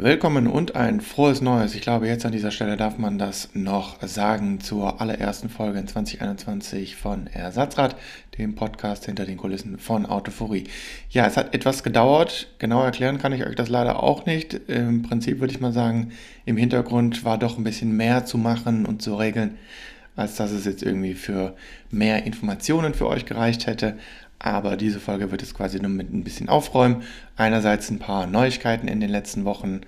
Willkommen und ein frohes Neues. Ich glaube, jetzt an dieser Stelle darf man das noch sagen zur allerersten Folge in 2021 von Ersatzrad, dem Podcast hinter den Kulissen von Autophorie. Ja, es hat etwas gedauert. Genau erklären kann ich euch das leider auch nicht. Im Prinzip würde ich mal sagen, im Hintergrund war doch ein bisschen mehr zu machen und zu regeln, als dass es jetzt irgendwie für mehr Informationen für euch gereicht hätte. Aber diese Folge wird es quasi nur mit ein bisschen aufräumen. Einerseits ein paar Neuigkeiten in den letzten Wochen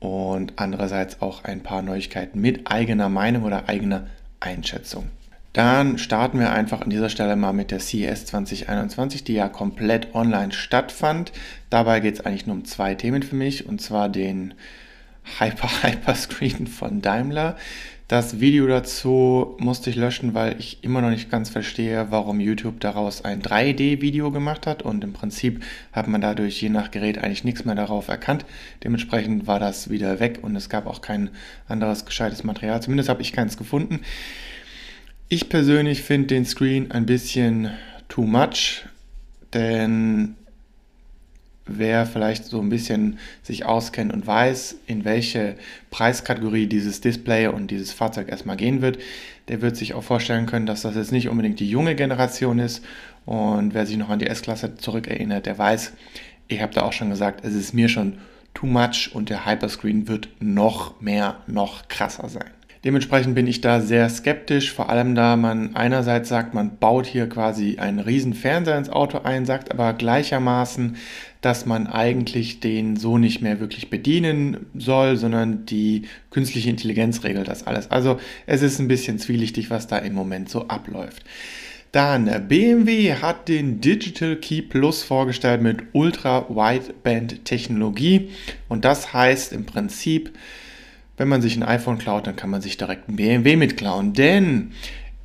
und andererseits auch ein paar Neuigkeiten mit eigener Meinung oder eigener Einschätzung. Dann starten wir einfach an dieser Stelle mal mit der CES 2021, die ja komplett online stattfand. Dabei geht es eigentlich nur um zwei Themen für mich, und zwar den Hyper Hyper Screen von Daimler, das Video dazu musste ich löschen, weil ich immer noch nicht ganz verstehe, warum YouTube daraus ein 3D-Video gemacht hat und im Prinzip hat man dadurch je nach Gerät eigentlich nichts mehr darauf erkannt. Dementsprechend war das wieder weg und es gab auch kein anderes gescheites Material. Zumindest habe ich keins gefunden. Ich persönlich finde den Screen ein bisschen too much, denn wer vielleicht so ein bisschen sich auskennt und weiß, in welche Preiskategorie dieses Display und dieses Fahrzeug erstmal gehen wird, der wird sich auch vorstellen können, dass das jetzt nicht unbedingt die junge Generation ist. Und wer sich noch an die S-Klasse zurückerinnert, der weiß, ich habe da auch schon gesagt, es ist mir schon too much und der Hyperscreen wird noch mehr, noch krasser sein. Dementsprechend bin ich da sehr skeptisch, vor allem da man einerseits sagt, man baut hier quasi einen riesen Fernseher ins Auto ein, sagt aber gleichermaßen, dass man eigentlich den so nicht mehr wirklich bedienen soll, sondern die künstliche Intelligenz regelt das alles. Also es ist ein bisschen zwielichtig, was da im Moment so abläuft. Dann BMW hat den Digital Key Plus vorgestellt mit Ultra Wideband Technologie und das heißt im Prinzip, wenn man sich ein iPhone klaut, dann kann man sich direkt ein BMW mitklauen. Denn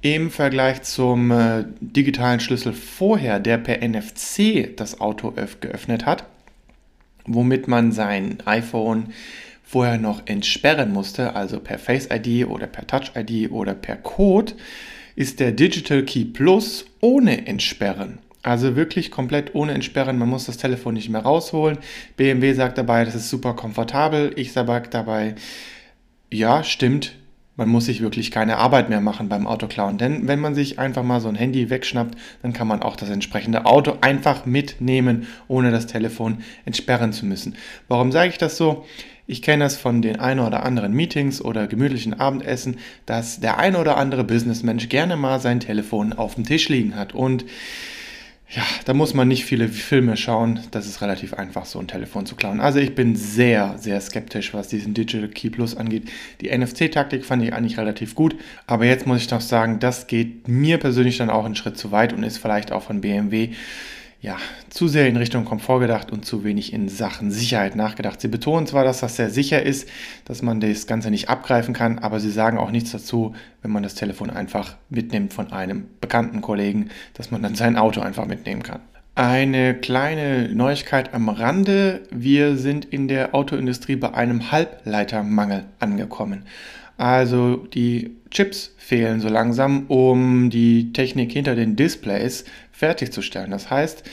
im Vergleich zum äh, digitalen Schlüssel vorher, der per NFC das Auto geöffnet hat, womit man sein iPhone vorher noch entsperren musste, also per Face ID oder per Touch ID oder per Code, ist der Digital Key Plus ohne Entsperren. Also wirklich komplett ohne Entsperren. Man muss das Telefon nicht mehr rausholen. BMW sagt dabei, das ist super komfortabel. Ich sage dabei, ja, stimmt, man muss sich wirklich keine Arbeit mehr machen beim Autoklauen. Denn wenn man sich einfach mal so ein Handy wegschnappt, dann kann man auch das entsprechende Auto einfach mitnehmen, ohne das Telefon entsperren zu müssen. Warum sage ich das so? Ich kenne das von den ein oder anderen Meetings oder gemütlichen Abendessen, dass der ein oder andere Businessmensch gerne mal sein Telefon auf dem Tisch liegen hat. Und ja, da muss man nicht viele Filme schauen. Das ist relativ einfach, so ein Telefon zu klauen. Also ich bin sehr, sehr skeptisch, was diesen Digital Key Plus angeht. Die NFC-Taktik fand ich eigentlich relativ gut. Aber jetzt muss ich noch sagen, das geht mir persönlich dann auch einen Schritt zu weit und ist vielleicht auch von BMW ja, zu sehr in Richtung Komfort gedacht und zu wenig in Sachen Sicherheit nachgedacht. Sie betonen zwar, dass das sehr sicher ist, dass man das Ganze nicht abgreifen kann, aber sie sagen auch nichts dazu, wenn man das Telefon einfach mitnimmt von einem bekannten Kollegen, dass man dann sein Auto einfach mitnehmen kann. Eine kleine Neuigkeit am Rande. Wir sind in der Autoindustrie bei einem Halbleitermangel angekommen. Also die Chips fehlen so langsam, um die Technik hinter den Displays fertigzustellen. Das heißt,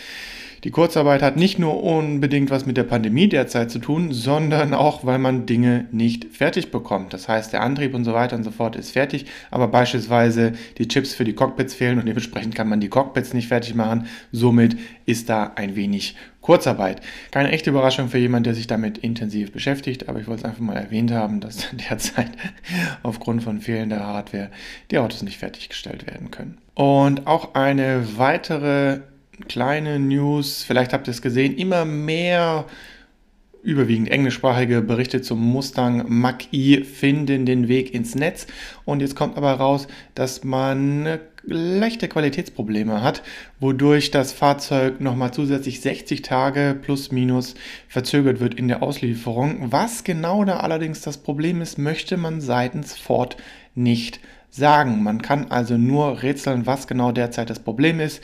die Kurzarbeit hat nicht nur unbedingt was mit der Pandemie derzeit zu tun, sondern auch, weil man Dinge nicht fertig bekommt. Das heißt, der Antrieb und so weiter und so fort ist fertig, aber beispielsweise die Chips für die Cockpits fehlen und dementsprechend kann man die Cockpits nicht fertig machen. Somit ist da ein wenig Kurzarbeit. Keine echte Überraschung für jemanden, der sich damit intensiv beschäftigt, aber ich wollte es einfach mal erwähnt haben, dass derzeit aufgrund von fehlender Hardware die Autos nicht fertiggestellt werden können. Und auch eine weitere kleine News, vielleicht habt ihr es gesehen, immer mehr überwiegend englischsprachige Berichte zum Mustang Mach-E finden den Weg ins Netz. Und jetzt kommt aber raus, dass man leichte Qualitätsprobleme hat, wodurch das Fahrzeug nochmal zusätzlich 60 Tage plus minus verzögert wird in der Auslieferung. Was genau da allerdings das Problem ist, möchte man seitens Ford nicht sagen. Man kann also nur rätseln, was genau derzeit das Problem ist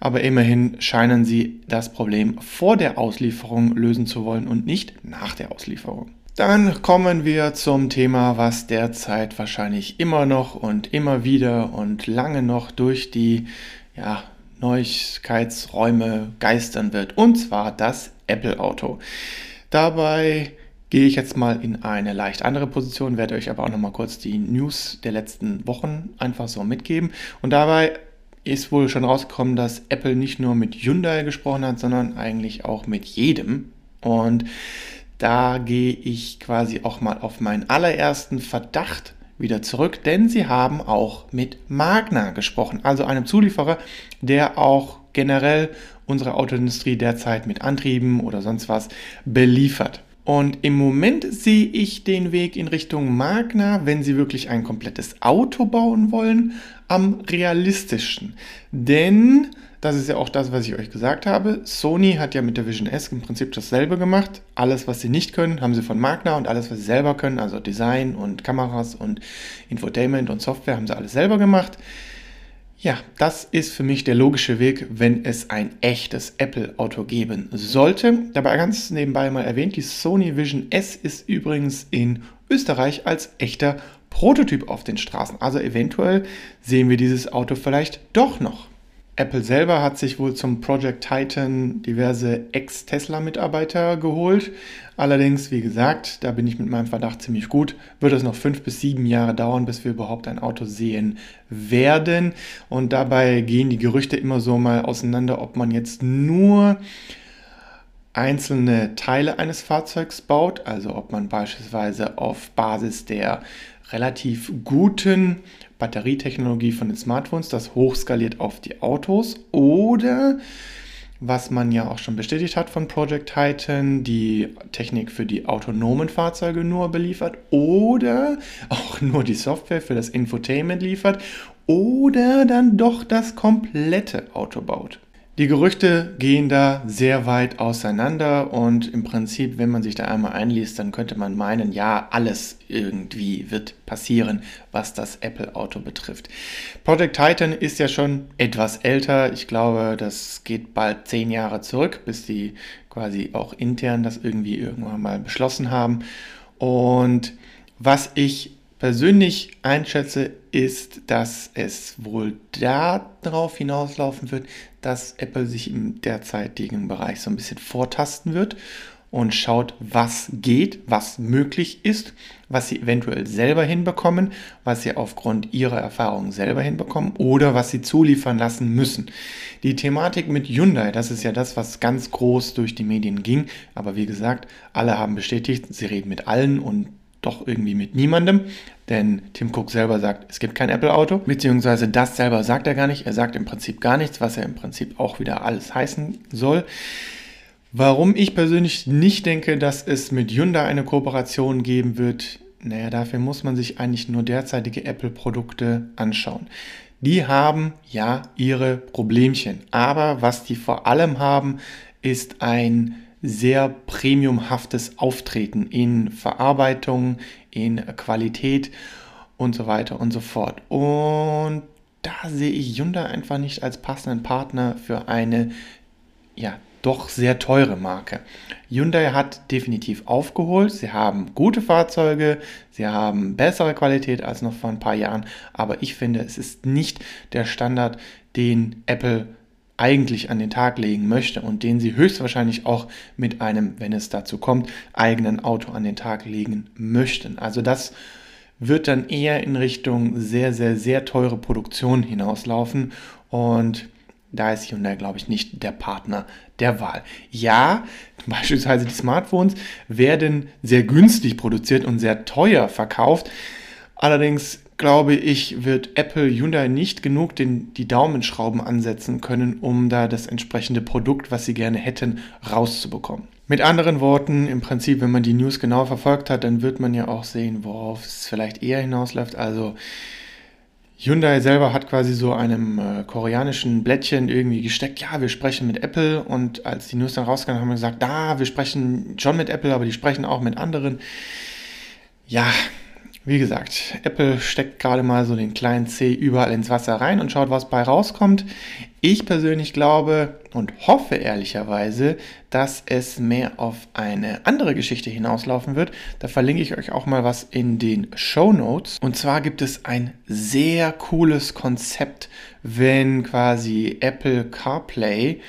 aber immerhin scheinen sie das Problem vor der Auslieferung lösen zu wollen und nicht nach der Auslieferung. Dann kommen wir zum Thema, was derzeit wahrscheinlich immer noch und immer wieder und lange noch durch die ja, Neuigkeitsräume geistern wird, und zwar das Apple-Auto. Dabei gehe ich jetzt mal in eine leicht andere Position, werde euch aber auch noch mal kurz die News der letzten Wochen einfach so mitgeben. Und dabei ist wohl schon rausgekommen, dass Apple nicht nur mit Hyundai gesprochen hat, sondern eigentlich auch mit jedem. Und da gehe ich quasi auch mal auf meinen allerersten Verdacht wieder zurück, denn sie haben auch mit Magna gesprochen, also einem Zulieferer, der auch generell unsere Autoindustrie derzeit mit Antrieben oder sonst was beliefert. Und im Moment sehe ich den Weg in Richtung Magna, wenn Sie wirklich ein komplettes Auto bauen wollen, am realistischen. Denn, das ist ja auch das, was ich euch gesagt habe, Sony hat ja mit der Vision S im Prinzip dasselbe gemacht. Alles, was sie nicht können, haben sie von Magna und alles, was sie selber können, also Design und Kameras und Infotainment und Software, haben sie alles selber gemacht. Ja, das ist für mich der logische Weg, wenn es ein echtes Apple-Auto geben sollte. Dabei ganz nebenbei mal erwähnt, die Sony Vision S ist übrigens in Österreich als echter Prototyp auf den Straßen. Also eventuell sehen wir dieses Auto vielleicht doch noch. Apple selber hat sich wohl zum Project Titan diverse Ex-Tesla-Mitarbeiter geholt. Allerdings, wie gesagt, da bin ich mit meinem Verdacht ziemlich gut, wird es noch fünf bis sieben Jahre dauern, bis wir überhaupt ein Auto sehen werden. Und dabei gehen die Gerüchte immer so mal auseinander, ob man jetzt nur einzelne Teile eines Fahrzeugs baut, also ob man beispielsweise auf Basis der relativ guten Batterietechnologie von den Smartphones, das hochskaliert auf die Autos. Oder was man ja auch schon bestätigt hat von Project Titan, die Technik für die autonomen Fahrzeuge nur beliefert. Oder auch nur die Software für das Infotainment liefert. Oder dann doch das komplette Auto baut. Die Gerüchte gehen da sehr weit auseinander und im Prinzip, wenn man sich da einmal einliest, dann könnte man meinen, ja, alles irgendwie wird passieren, was das Apple-Auto betrifft. Project Titan ist ja schon etwas älter. Ich glaube, das geht bald zehn Jahre zurück, bis die quasi auch intern das irgendwie irgendwann mal beschlossen haben. Und was ich persönlich einschätze, ist, dass es wohl darauf hinauslaufen wird, dass Apple sich im derzeitigen Bereich so ein bisschen vortasten wird und schaut, was geht, was möglich ist, was sie eventuell selber hinbekommen, was sie aufgrund ihrer Erfahrungen selber hinbekommen oder was sie zuliefern lassen müssen. Die Thematik mit Hyundai, das ist ja das, was ganz groß durch die Medien ging, aber wie gesagt, alle haben bestätigt, sie reden mit allen und doch irgendwie mit niemandem, denn Tim Cook selber sagt, es gibt kein Apple-Auto, beziehungsweise das selber sagt er gar nicht. Er sagt im Prinzip gar nichts, was er im Prinzip auch wieder alles heißen soll. Warum ich persönlich nicht denke, dass es mit Hyundai eine Kooperation geben wird, naja, dafür muss man sich eigentlich nur derzeitige Apple-Produkte anschauen. Die haben ja ihre Problemchen, aber was die vor allem haben, ist ein sehr premiumhaftes Auftreten in Verarbeitung, in Qualität und so weiter und so fort. Und da sehe ich Hyundai einfach nicht als passenden Partner für eine ja, doch sehr teure Marke. Hyundai hat definitiv aufgeholt. Sie haben gute Fahrzeuge, sie haben bessere Qualität als noch vor ein paar Jahren, aber ich finde, es ist nicht der Standard, den Apple eigentlich an den Tag legen möchte und den sie höchstwahrscheinlich auch mit einem, wenn es dazu kommt, eigenen Auto an den Tag legen möchten. Also das wird dann eher in Richtung sehr, sehr, sehr teure Produktion hinauslaufen und da ist Hyundai, glaube ich, nicht der Partner der Wahl. Ja, beispielsweise die Smartphones werden sehr günstig produziert und sehr teuer verkauft. Allerdings glaube ich, wird Apple Hyundai nicht genug den, die Daumenschrauben ansetzen können, um da das entsprechende Produkt, was sie gerne hätten, rauszubekommen. Mit anderen Worten, im Prinzip, wenn man die News genau verfolgt hat, dann wird man ja auch sehen, worauf es vielleicht eher hinausläuft. Also Hyundai selber hat quasi so einem äh, koreanischen Blättchen irgendwie gesteckt, ja, wir sprechen mit Apple und als die News dann rauskam, haben wir gesagt, da, wir sprechen schon mit Apple, aber die sprechen auch mit anderen. Ja, wie gesagt, Apple steckt gerade mal so den kleinen C überall ins Wasser rein und schaut, was bei rauskommt. Ich persönlich glaube und hoffe ehrlicherweise, dass es mehr auf eine andere Geschichte hinauslaufen wird. Da verlinke ich euch auch mal was in den Show Notes. Und zwar gibt es ein sehr cooles Konzept, wenn quasi Apple CarPlay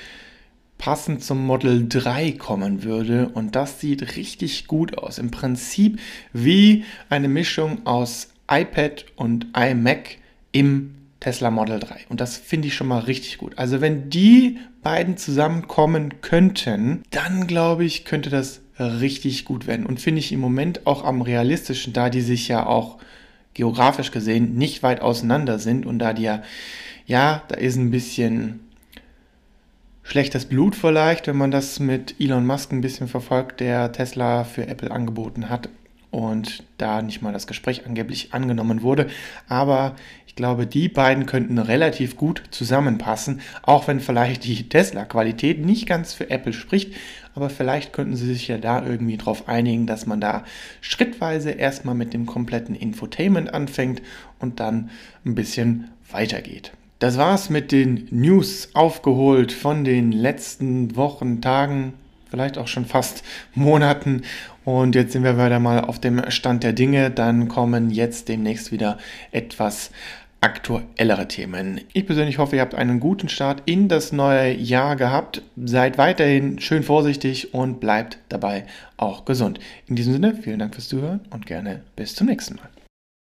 passend zum Model 3 kommen würde. Und das sieht richtig gut aus. Im Prinzip wie eine Mischung aus iPad und iMac im Tesla Model 3. Und das finde ich schon mal richtig gut. Also wenn die beiden zusammenkommen könnten, dann glaube ich, könnte das richtig gut werden. Und finde ich im Moment auch am realistischen, da die sich ja auch geografisch gesehen nicht weit auseinander sind und da die ja, ja, da ist ein bisschen schlechtes Blut vielleicht, wenn man das mit Elon Musk ein bisschen verfolgt, der Tesla für Apple angeboten hat und da nicht mal das Gespräch angeblich angenommen wurde. Aber ich glaube, die beiden könnten relativ gut zusammenpassen, auch wenn vielleicht die Tesla-Qualität nicht ganz für Apple spricht. Aber vielleicht könnten sie sich ja da irgendwie darauf einigen, dass man da schrittweise erstmal mit dem kompletten Infotainment anfängt und dann ein bisschen weitergeht. Das war's mit den News aufgeholt von den letzten Wochen, Tagen, vielleicht auch schon fast Monaten. Und jetzt sind wir wieder mal auf dem Stand der Dinge. Dann kommen jetzt demnächst wieder etwas aktuellere Themen. Ich persönlich hoffe, ihr habt einen guten Start in das neue Jahr gehabt. Seid weiterhin schön vorsichtig und bleibt dabei auch gesund. In diesem Sinne, vielen Dank fürs Zuhören und gerne bis zum nächsten Mal.